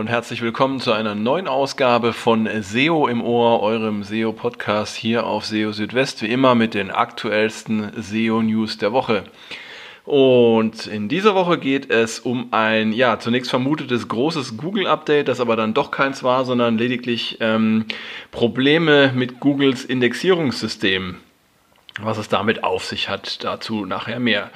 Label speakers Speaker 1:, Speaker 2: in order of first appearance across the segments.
Speaker 1: Und herzlich willkommen zu einer neuen Ausgabe von SEO im Ohr, eurem SEO-Podcast hier auf SEO Südwest, wie immer mit den aktuellsten SEO-News der Woche. Und in dieser Woche geht es um ein, ja, zunächst vermutetes großes Google-Update, das aber dann doch keins war, sondern lediglich ähm, Probleme mit Googles Indexierungssystem. Was es damit auf sich hat, dazu nachher mehr.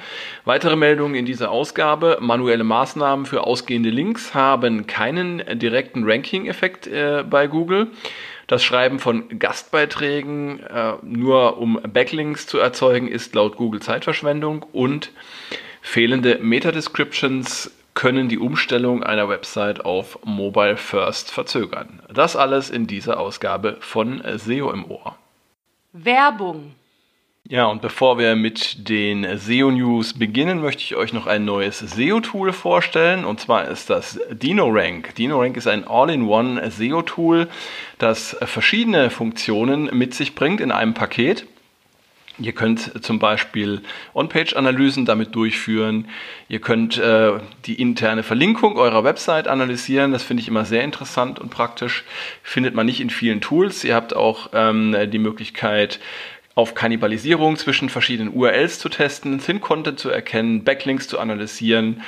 Speaker 1: Weitere Meldungen in dieser Ausgabe. Manuelle Maßnahmen für ausgehende Links haben keinen direkten Ranking-Effekt äh, bei Google. Das Schreiben von Gastbeiträgen äh, nur um Backlinks zu erzeugen, ist laut Google Zeitverschwendung und fehlende Meta-Descriptions können die Umstellung einer Website auf Mobile First verzögern. Das alles in dieser Ausgabe von SEO im Ohr.
Speaker 2: Werbung
Speaker 1: ja, und bevor wir mit den SEO-News beginnen, möchte ich euch noch ein neues SEO-Tool vorstellen. Und zwar ist das DinoRank. DinoRank ist ein All-in-One SEO-Tool, das verschiedene Funktionen mit sich bringt in einem Paket. Ihr könnt zum Beispiel On-Page-Analysen damit durchführen. Ihr könnt äh, die interne Verlinkung eurer Website analysieren. Das finde ich immer sehr interessant und praktisch. Findet man nicht in vielen Tools. Ihr habt auch ähm, die Möglichkeit, auf Kannibalisierung zwischen verschiedenen URLs zu testen, Thin-Content zu erkennen, Backlinks zu analysieren,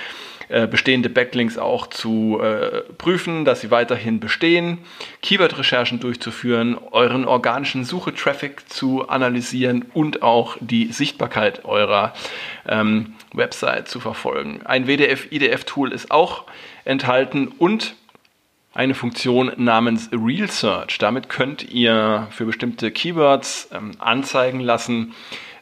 Speaker 1: äh, bestehende Backlinks auch zu äh, prüfen, dass sie weiterhin bestehen, Keyword-Recherchen durchzuführen, euren organischen Suche-Traffic zu analysieren und auch die Sichtbarkeit eurer ähm, Website zu verfolgen. Ein WDF-IDF-Tool ist auch enthalten und eine Funktion namens Real Search. Damit könnt ihr für bestimmte Keywords ähm, anzeigen lassen,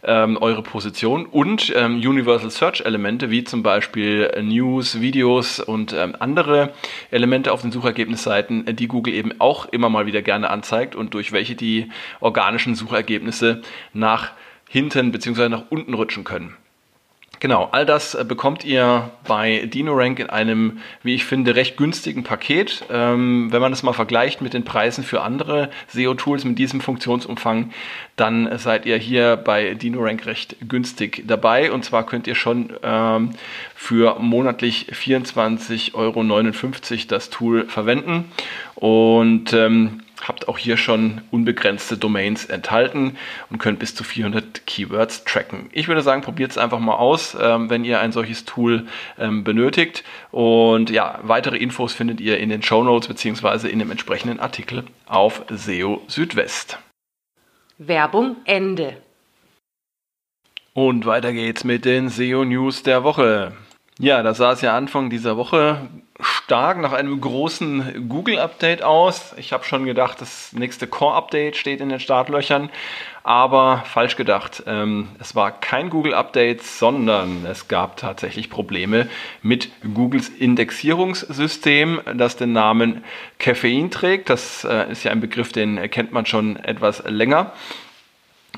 Speaker 1: ähm, eure Position und ähm, Universal Search Elemente wie zum Beispiel News, Videos und ähm, andere Elemente auf den Suchergebnisseiten, die Google eben auch immer mal wieder gerne anzeigt und durch welche die organischen Suchergebnisse nach hinten bzw. nach unten rutschen können. Genau, all das äh, bekommt ihr bei DinoRank in einem, wie ich finde, recht günstigen Paket. Ähm, wenn man das mal vergleicht mit den Preisen für andere SEO-Tools mit diesem Funktionsumfang, dann seid ihr hier bei DinoRank recht günstig dabei. Und zwar könnt ihr schon ähm, für monatlich 24,59 Euro das Tool verwenden. Und ähm, habt auch hier schon unbegrenzte Domains enthalten und könnt bis zu 400 Keywords tracken. Ich würde sagen, probiert es einfach mal aus, ähm, wenn ihr ein solches Tool ähm, benötigt. Und ja, weitere Infos findet ihr in den Show Notes beziehungsweise in dem entsprechenden Artikel auf SEO Südwest.
Speaker 2: Werbung Ende.
Speaker 1: Und weiter geht's mit den SEO News der Woche. Ja, da sah es ja Anfang dieser Woche stark nach einem großen Google-Update aus. Ich habe schon gedacht, das nächste Core-Update steht in den Startlöchern, aber falsch gedacht. Ähm, es war kein Google-Update, sondern es gab tatsächlich Probleme mit Googles Indexierungssystem, das den Namen Caffein trägt. Das äh, ist ja ein Begriff, den kennt man schon etwas länger.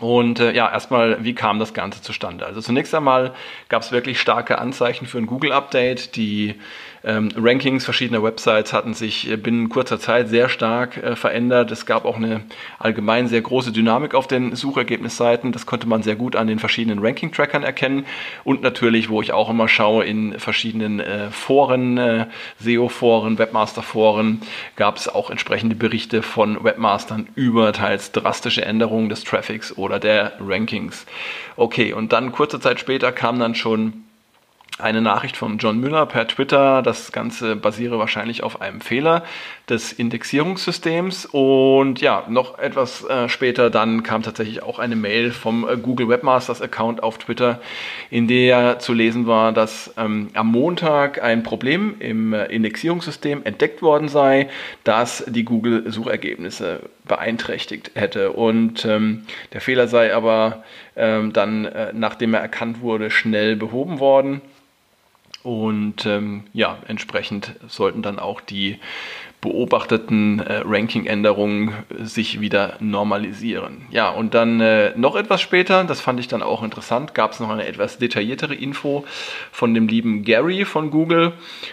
Speaker 1: Und äh, ja, erstmal, wie kam das Ganze zustande? Also zunächst einmal gab es wirklich starke Anzeichen für ein Google-Update. Die ähm, Rankings verschiedener Websites hatten sich äh, binnen kurzer Zeit sehr stark äh, verändert. Es gab auch eine allgemein sehr große Dynamik auf den Suchergebnisseiten. Das konnte man sehr gut an den verschiedenen Ranking-Trackern erkennen. Und natürlich, wo ich auch immer schaue, in verschiedenen äh, Foren, äh, SEO-Foren, Webmaster-Foren, gab es auch entsprechende Berichte von Webmastern über teils drastische Änderungen des Traffics oder der Rankings. Okay, und dann kurze Zeit später kam dann schon eine Nachricht von John Müller per Twitter. Das Ganze basiere wahrscheinlich auf einem Fehler des Indexierungssystems. Und ja, noch etwas äh, später dann kam tatsächlich auch eine Mail vom äh, Google Webmasters Account auf Twitter, in der zu lesen war, dass ähm, am Montag ein Problem im äh, Indexierungssystem entdeckt worden sei, das die Google Suchergebnisse beeinträchtigt hätte. Und ähm, der Fehler sei aber ähm, dann, äh, nachdem er erkannt wurde, schnell behoben worden. Und ähm, ja, entsprechend sollten dann auch die beobachteten äh, Ranking-Änderungen sich wieder normalisieren. Ja, und dann äh, noch etwas später, das fand ich dann auch interessant, gab es noch eine etwas detailliertere Info von dem lieben Gary von Google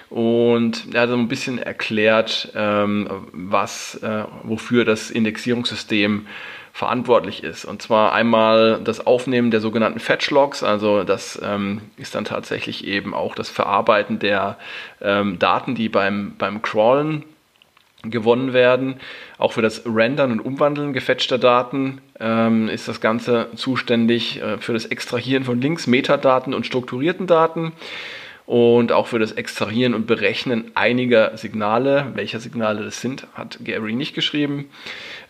Speaker 1: und er hat so ein bisschen erklärt, ähm, was, äh, wofür das Indexierungssystem verantwortlich ist. Und zwar einmal das Aufnehmen der sogenannten Fetch-Logs, also das ähm, ist dann tatsächlich eben auch das Verarbeiten der ähm, Daten, die beim, beim Crawlen gewonnen werden. Auch für das Rendern und Umwandeln gefetchter Daten ähm, ist das Ganze zuständig äh, für das Extrahieren von Links, Metadaten und strukturierten Daten und auch für das Extrahieren und Berechnen einiger Signale. Welche Signale das sind, hat Gary nicht geschrieben.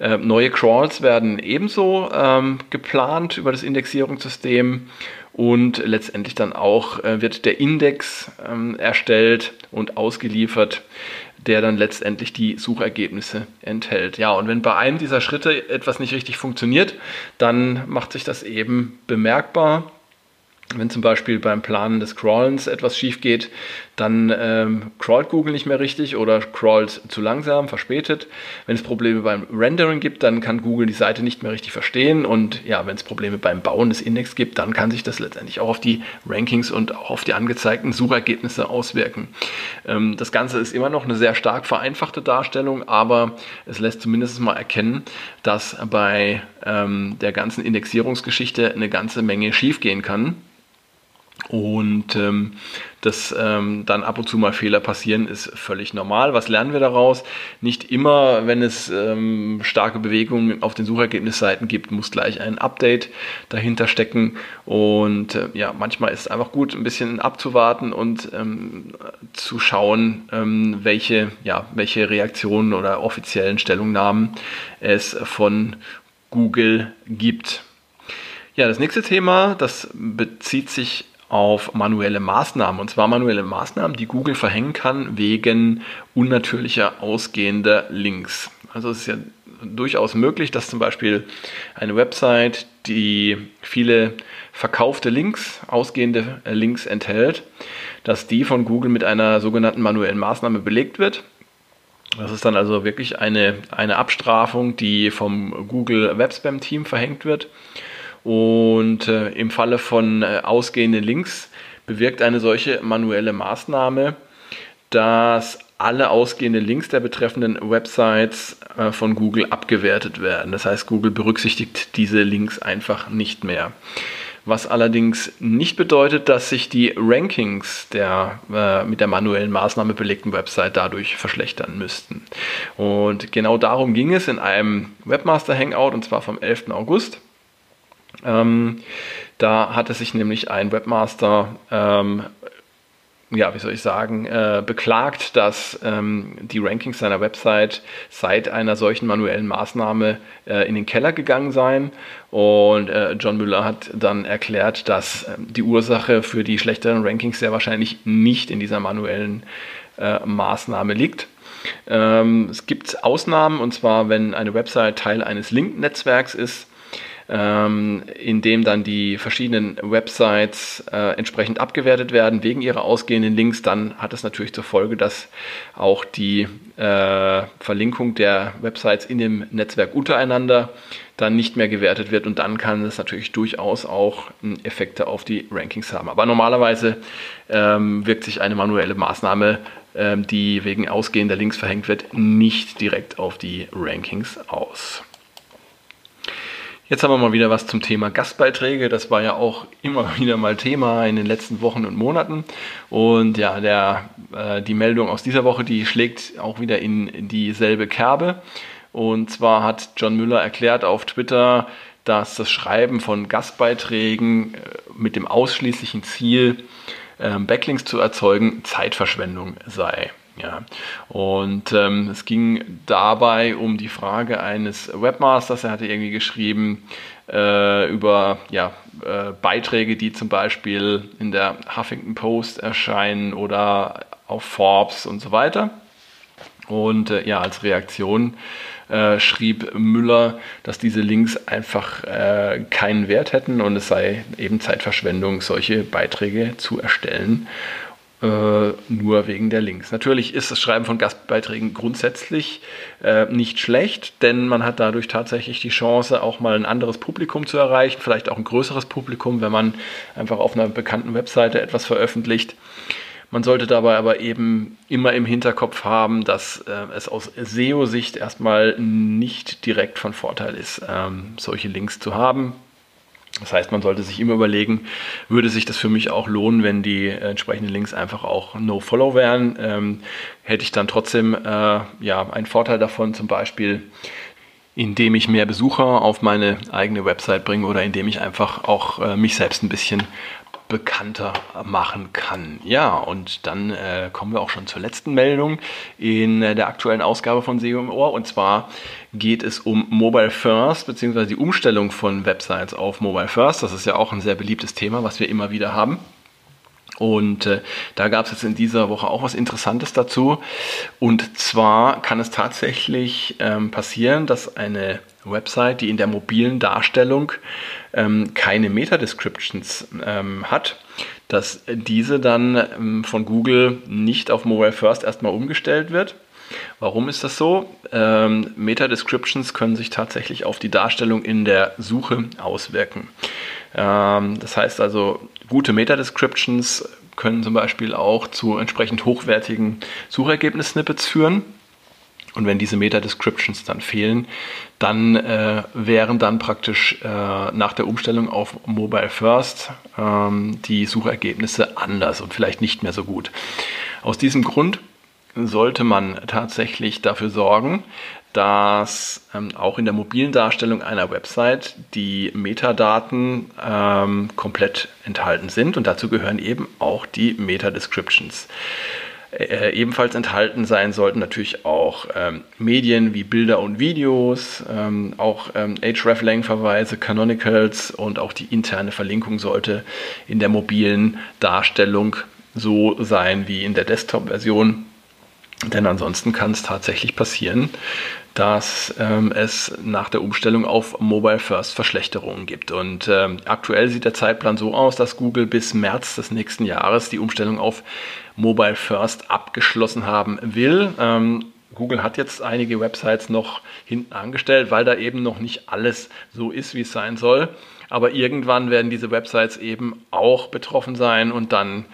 Speaker 1: Äh, neue Crawls werden ebenso ähm, geplant über das Indexierungssystem und letztendlich dann auch äh, wird der Index ähm, erstellt und ausgeliefert der dann letztendlich die Suchergebnisse enthält. Ja, und wenn bei einem dieser Schritte etwas nicht richtig funktioniert, dann macht sich das eben bemerkbar wenn zum Beispiel beim Planen des Crawlens etwas schief geht, dann ähm, crawlt Google nicht mehr richtig oder crawlt zu langsam, verspätet. Wenn es Probleme beim Rendering gibt, dann kann Google die Seite nicht mehr richtig verstehen. Und ja, wenn es Probleme beim Bauen des Index gibt, dann kann sich das letztendlich auch auf die Rankings und auch auf die angezeigten Suchergebnisse auswirken. Ähm, das Ganze ist immer noch eine sehr stark vereinfachte Darstellung, aber es lässt zumindest mal erkennen, dass bei ähm, der ganzen Indexierungsgeschichte eine ganze Menge schiefgehen kann. Und ähm, dass ähm, dann ab und zu mal Fehler passieren, ist völlig normal. Was lernen wir daraus? Nicht immer, wenn es ähm, starke Bewegungen auf den Suchergebnisseiten gibt, muss gleich ein Update dahinter stecken. Und äh, ja, manchmal ist es einfach gut, ein bisschen abzuwarten und ähm, zu schauen, ähm, welche, ja, welche Reaktionen oder offiziellen Stellungnahmen es von Google gibt. Ja, das nächste Thema, das bezieht sich auf manuelle Maßnahmen. Und zwar manuelle Maßnahmen, die Google verhängen kann wegen unnatürlicher ausgehender Links. Also es ist ja durchaus möglich, dass zum Beispiel eine Website, die viele verkaufte Links, ausgehende Links enthält, dass die von Google mit einer sogenannten manuellen Maßnahme belegt wird. Das ist dann also wirklich eine, eine Abstrafung, die vom Google Web Spam Team verhängt wird. Und äh, im Falle von äh, ausgehenden Links bewirkt eine solche manuelle Maßnahme, dass alle ausgehenden Links der betreffenden Websites äh, von Google abgewertet werden. Das heißt, Google berücksichtigt diese Links einfach nicht mehr. Was allerdings nicht bedeutet, dass sich die Rankings der äh, mit der manuellen Maßnahme belegten Website dadurch verschlechtern müssten. Und genau darum ging es in einem Webmaster Hangout und zwar vom 11. August. Ähm, da hatte sich nämlich ein Webmaster, ähm, ja, wie soll ich sagen, äh, beklagt, dass ähm, die Rankings seiner Website seit einer solchen manuellen Maßnahme äh, in den Keller gegangen seien. Und äh, John Müller hat dann erklärt, dass ähm, die Ursache für die schlechteren Rankings sehr wahrscheinlich nicht in dieser manuellen äh, Maßnahme liegt. Ähm, es gibt Ausnahmen, und zwar wenn eine Website Teil eines Link-Netzwerks ist, ähm, in dem dann die verschiedenen Websites äh, entsprechend abgewertet werden wegen ihrer ausgehenden Links, dann hat es natürlich zur Folge, dass auch die äh, Verlinkung der Websites in dem Netzwerk untereinander dann nicht mehr gewertet wird und dann kann es natürlich durchaus auch Effekte auf die Rankings haben. Aber normalerweise ähm, wirkt sich eine manuelle Maßnahme, ähm, die wegen ausgehender Links verhängt wird, nicht direkt auf die Rankings aus. Jetzt haben wir mal wieder was zum Thema Gastbeiträge. Das war ja auch immer wieder mal Thema in den letzten Wochen und Monaten. Und ja, der, äh, die Meldung aus dieser Woche, die schlägt auch wieder in dieselbe Kerbe. Und zwar hat John Müller erklärt auf Twitter, dass das Schreiben von Gastbeiträgen äh, mit dem ausschließlichen Ziel, äh, Backlinks zu erzeugen, Zeitverschwendung sei. Ja, und ähm, es ging dabei um die Frage eines Webmasters. Er hatte irgendwie geschrieben äh, über ja, äh, Beiträge, die zum Beispiel in der Huffington Post erscheinen oder auf Forbes und so weiter. Und äh, ja, als Reaktion äh, schrieb Müller, dass diese Links einfach äh, keinen Wert hätten und es sei eben Zeitverschwendung, solche Beiträge zu erstellen äh, nur wegen der Links. Natürlich ist das Schreiben von Gastbeiträgen grundsätzlich äh, nicht schlecht, denn man hat dadurch tatsächlich die Chance, auch mal ein anderes Publikum zu erreichen, vielleicht auch ein größeres Publikum, wenn man einfach auf einer bekannten Webseite etwas veröffentlicht. Man sollte dabei aber eben immer im Hinterkopf haben, dass äh, es aus SEO-Sicht erstmal nicht direkt von Vorteil ist, ähm, solche Links zu haben. Das heißt, man sollte sich immer überlegen, würde sich das für mich auch lohnen, wenn die entsprechenden Links einfach auch No-Follow wären? Ähm, hätte ich dann trotzdem äh, ja, einen Vorteil davon, zum Beispiel, indem ich mehr Besucher auf meine eigene Website bringe oder indem ich einfach auch äh, mich selbst ein bisschen bekannter machen kann. Ja, und dann äh, kommen wir auch schon zur letzten Meldung in äh, der aktuellen Ausgabe von SEO im Ohr. Und zwar geht es um Mobile First, beziehungsweise die Umstellung von Websites auf Mobile First. Das ist ja auch ein sehr beliebtes Thema, was wir immer wieder haben. Und äh, da gab es jetzt in dieser Woche auch was Interessantes dazu. Und zwar kann es tatsächlich ähm, passieren, dass eine Website, die in der mobilen Darstellung ähm, keine Meta-Descriptions ähm, hat, dass diese dann ähm, von Google nicht auf Mobile First erstmal umgestellt wird. Warum ist das so? Ähm, Meta-Descriptions können sich tatsächlich auf die Darstellung in der Suche auswirken. Ähm, das heißt also, gute Meta-Descriptions können zum Beispiel auch zu entsprechend hochwertigen Suchergebnis-Snippets führen. Und wenn diese Meta-Descriptions dann fehlen, dann äh, wären dann praktisch äh, nach der Umstellung auf Mobile First ähm, die Suchergebnisse anders und vielleicht nicht mehr so gut. Aus diesem Grund sollte man tatsächlich dafür sorgen, dass ähm, auch in der mobilen Darstellung einer Website die Metadaten ähm, komplett enthalten sind und dazu gehören eben auch die Meta-Descriptions. Äh, ebenfalls enthalten sein sollten natürlich auch ähm, Medien wie Bilder und Videos, ähm, auch ähm, Hreflang-Verweise, Canonicals und auch die interne Verlinkung sollte in der mobilen Darstellung so sein wie in der Desktop-Version. Denn ansonsten kann es tatsächlich passieren, dass ähm, es nach der Umstellung auf Mobile First Verschlechterungen gibt. Und ähm, aktuell sieht der Zeitplan so aus, dass Google bis März des nächsten Jahres die Umstellung auf Mobile First abgeschlossen haben will. Ähm, Google hat jetzt einige Websites noch hinten angestellt, weil da eben noch nicht alles so ist, wie es sein soll. Aber irgendwann werden diese Websites eben auch betroffen sein und dann,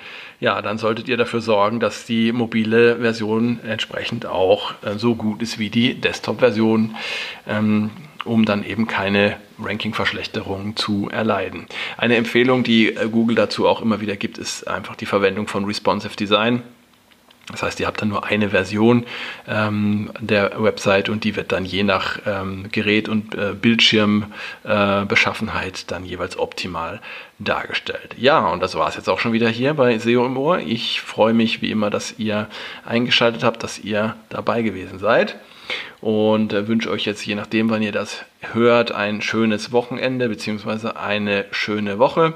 Speaker 1: ja, dann solltet ihr dafür sorgen, dass die mobile Version entsprechend auch äh, so gut ist wie die Desktop-Version, ähm, um dann eben keine Ranking-Verschlechterungen zu erleiden. Eine Empfehlung, die äh, Google dazu auch immer wieder gibt, ist einfach die Verwendung von Responsive Design. Das heißt, ihr habt dann nur eine Version ähm, der Website und die wird dann je nach ähm, Gerät und äh, Bildschirmbeschaffenheit äh, dann jeweils optimal dargestellt. Ja, und das war es jetzt auch schon wieder hier bei SEO im Ohr. Ich freue mich wie immer, dass ihr eingeschaltet habt, dass ihr dabei gewesen seid und äh, wünsche euch jetzt, je nachdem, wann ihr das hört, ein schönes Wochenende bzw. eine schöne Woche.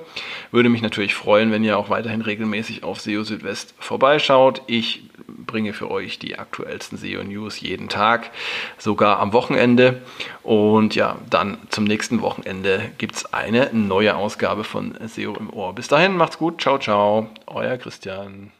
Speaker 1: Würde mich natürlich freuen, wenn ihr auch weiterhin regelmäßig auf SEO Südwest vorbeischaut. Ich bringe für euch die aktuellsten SEO-News jeden Tag, sogar am Wochenende. Und ja, dann zum nächsten Wochenende gibt es eine neue Ausgabe von SEO im Ohr. Bis dahin, macht's gut, ciao, ciao, euer Christian.